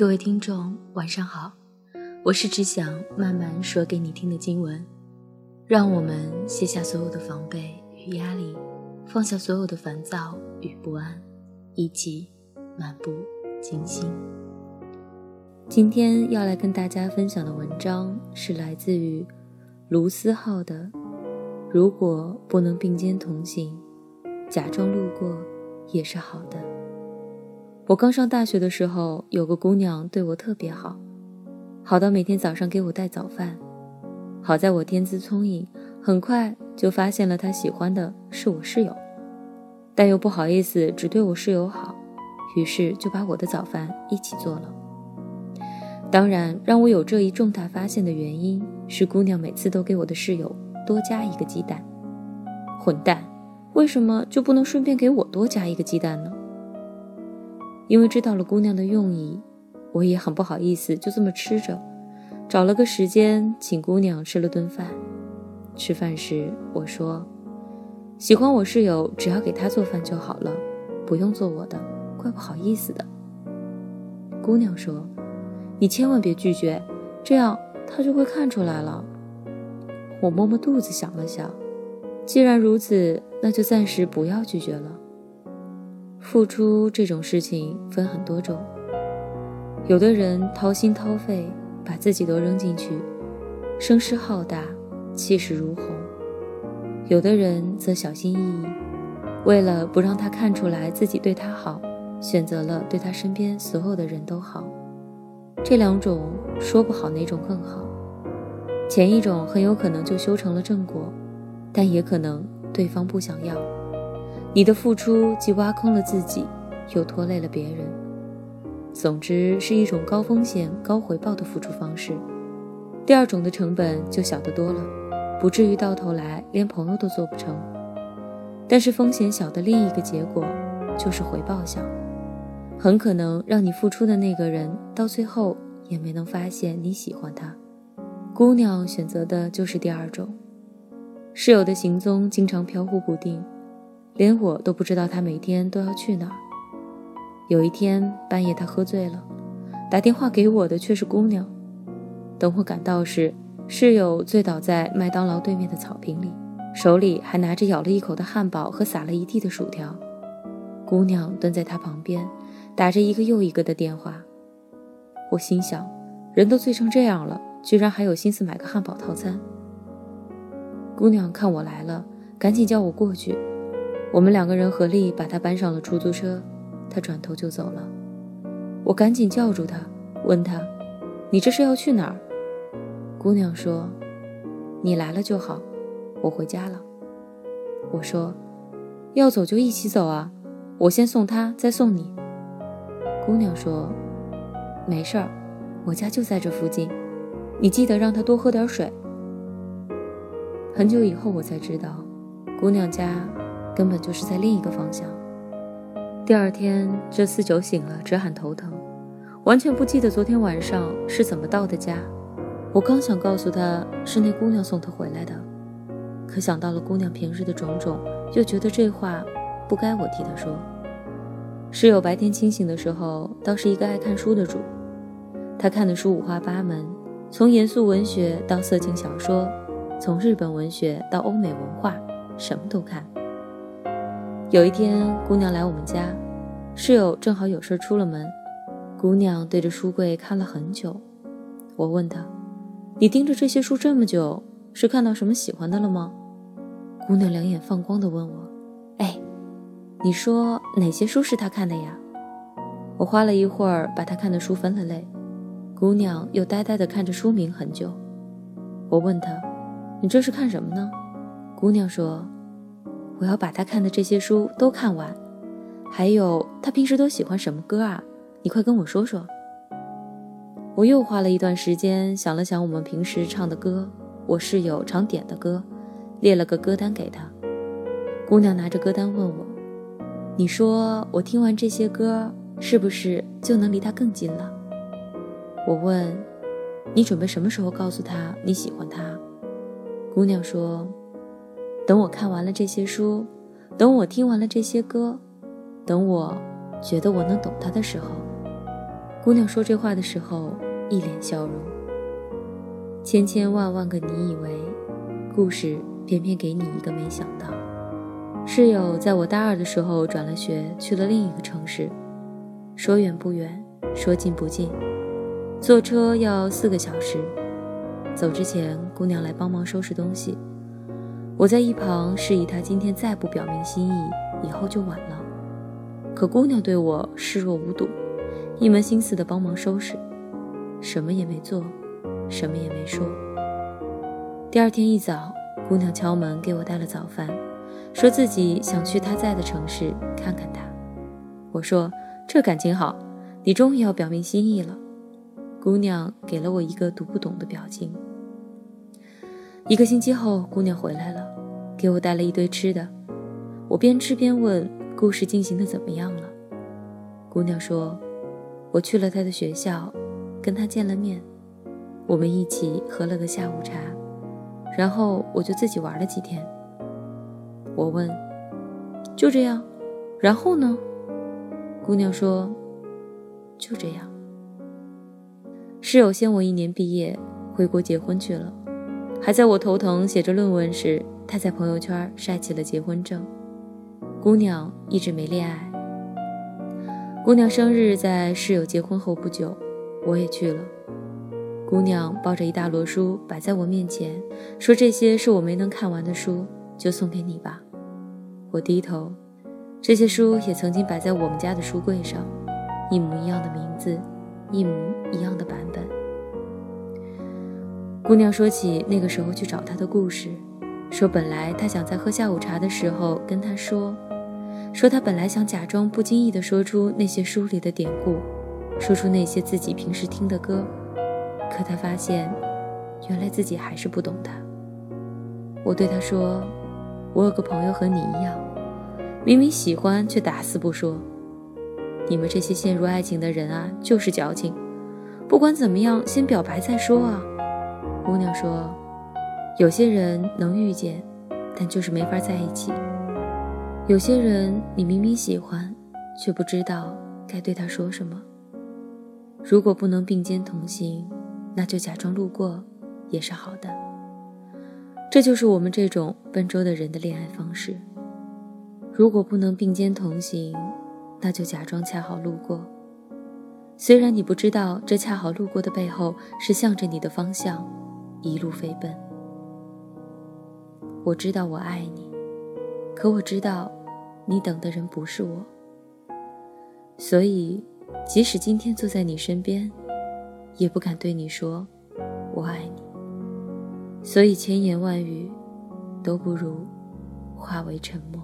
各位听众，晚上好，我是只想慢慢说给你听的经文。让我们卸下所有的防备与压力，放下所有的烦躁与不安，一起漫步静心。今天要来跟大家分享的文章是来自于卢思浩的《如果不能并肩同行，假装路过也是好的》。我刚上大学的时候，有个姑娘对我特别好，好到每天早上给我带早饭。好在我天资聪颖，很快就发现了她喜欢的是我室友，但又不好意思只对我室友好，于是就把我的早饭一起做了。当然，让我有这一重大发现的原因是，姑娘每次都给我的室友多加一个鸡蛋。混蛋，为什么就不能顺便给我多加一个鸡蛋呢？因为知道了姑娘的用意，我也很不好意思，就这么吃着，找了个时间请姑娘吃了顿饭。吃饭时我说：“喜欢我室友，只要给他做饭就好了，不用做我的，怪不好意思的。”姑娘说：“你千万别拒绝，这样他就会看出来了。”我摸摸肚子想了想，既然如此，那就暂时不要拒绝了。付出这种事情分很多种，有的人掏心掏肺，把自己都扔进去，声势浩大，气势如虹；有的人则小心翼翼，为了不让他看出来自己对他好，选择了对他身边所有的人都好。这两种说不好哪种更好，前一种很有可能就修成了正果，但也可能对方不想要。你的付出既挖空了自己，又拖累了别人。总之是一种高风险高回报的付出方式。第二种的成本就小得多了，不至于到头来连朋友都做不成。但是风险小的另一个结果就是回报小，很可能让你付出的那个人到最后也没能发现你喜欢他。姑娘选择的就是第二种。室友的行踪经常飘忽不定。连我都不知道他每天都要去哪儿。有一天半夜，他喝醉了，打电话给我的却是姑娘。等我赶到时，室友醉倒在麦当劳对面的草坪里，手里还拿着咬了一口的汉堡和撒了一地的薯条。姑娘蹲在他旁边，打着一个又一个的电话。我心想，人都醉成这样了，居然还有心思买个汉堡套餐。姑娘看我来了，赶紧叫我过去。我们两个人合力把他搬上了出租车，他转头就走了。我赶紧叫住他，问他：“你这是要去哪儿？”姑娘说：“你来了就好，我回家了。”我说：“要走就一起走啊，我先送他，再送你。”姑娘说：“没事儿，我家就在这附近，你记得让他多喝点水。”很久以后我才知道，姑娘家。根本就是在另一个方向。第二天，这四九醒了，直喊头疼，完全不记得昨天晚上是怎么到的家。我刚想告诉他是那姑娘送他回来的，可想到了姑娘平日的种种，又觉得这话不该我替他说。室友白天清醒的时候，倒是一个爱看书的主，他看的书五花八门，从严肃文学到色情小说，从日本文学到欧美文化，什么都看。有一天，姑娘来我们家，室友正好有事出了门。姑娘对着书柜看了很久。我问她：“你盯着这些书这么久，是看到什么喜欢的了吗？”姑娘两眼放光地问我：“哎，你说哪些书是她看的呀？”我花了一会儿把她看的书分了类。姑娘又呆呆地看着书名很久。我问她：“你这是看什么呢？”姑娘说。我要把他看的这些书都看完，还有他平时都喜欢什么歌啊？你快跟我说说。我又花了一段时间想了想我们平时唱的歌，我室友常点的歌，列了个歌单给他。姑娘拿着歌单问我：“你说我听完这些歌，是不是就能离他更近了？”我问：“你准备什么时候告诉他你喜欢他？”姑娘说。等我看完了这些书，等我听完了这些歌，等我觉得我能懂他的时候，姑娘说这话的时候，一脸笑容。千千万万个你以为，故事偏偏给你一个没想到。室友在我大二的时候转了学，去了另一个城市，说远不远，说近不近，坐车要四个小时。走之前，姑娘来帮忙收拾东西，我在一旁示意她今天再不表明心意，以后就晚了。可姑娘对我视若无睹，一门心思的帮忙收拾，什么也没做，什么也没说。第二天一早，姑娘敲门给我带了早饭，说自己想去她在的城市看看她。我说：“这感情好，你终于要表明心意了。”姑娘给了我一个读不懂的表情。一个星期后，姑娘回来了，给我带了一堆吃的。我边吃边问。故事进行的怎么样了？姑娘说：“我去了她的学校，跟她见了面，我们一起喝了个下午茶，然后我就自己玩了几天。”我问：“就这样？然后呢？”姑娘说：“就这样。”室友先我一年毕业，回国结婚去了，还在我头疼写着论文时，他在朋友圈晒起了结婚证。姑娘一直没恋爱。姑娘生日在室友结婚后不久，我也去了。姑娘抱着一大摞书摆在我面前，说：“这些是我没能看完的书，就送给你吧。”我低头，这些书也曾经摆在我们家的书柜上，一模一样的名字，一模一样的版本。姑娘说起那个时候去找他的故事，说本来他想在喝下午茶的时候跟他说。说他本来想假装不经意地说出那些书里的典故，说出那些自己平时听的歌，可他发现，原来自己还是不懂他。我对他说：“我有个朋友和你一样，明明喜欢却打死不说。你们这些陷入爱情的人啊，就是矫情。不管怎么样，先表白再说啊。”姑娘说：“有些人能遇见，但就是没法在一起。”有些人，你明明喜欢，却不知道该对他说什么。如果不能并肩同行，那就假装路过，也是好的。这就是我们这种笨拙的人的恋爱方式。如果不能并肩同行，那就假装恰好路过。虽然你不知道这恰好路过的背后是向着你的方向，一路飞奔。我知道我爱你，可我知道。你等的人不是我，所以即使今天坐在你身边，也不敢对你说“我爱你”。所以千言万语都不如化为沉默。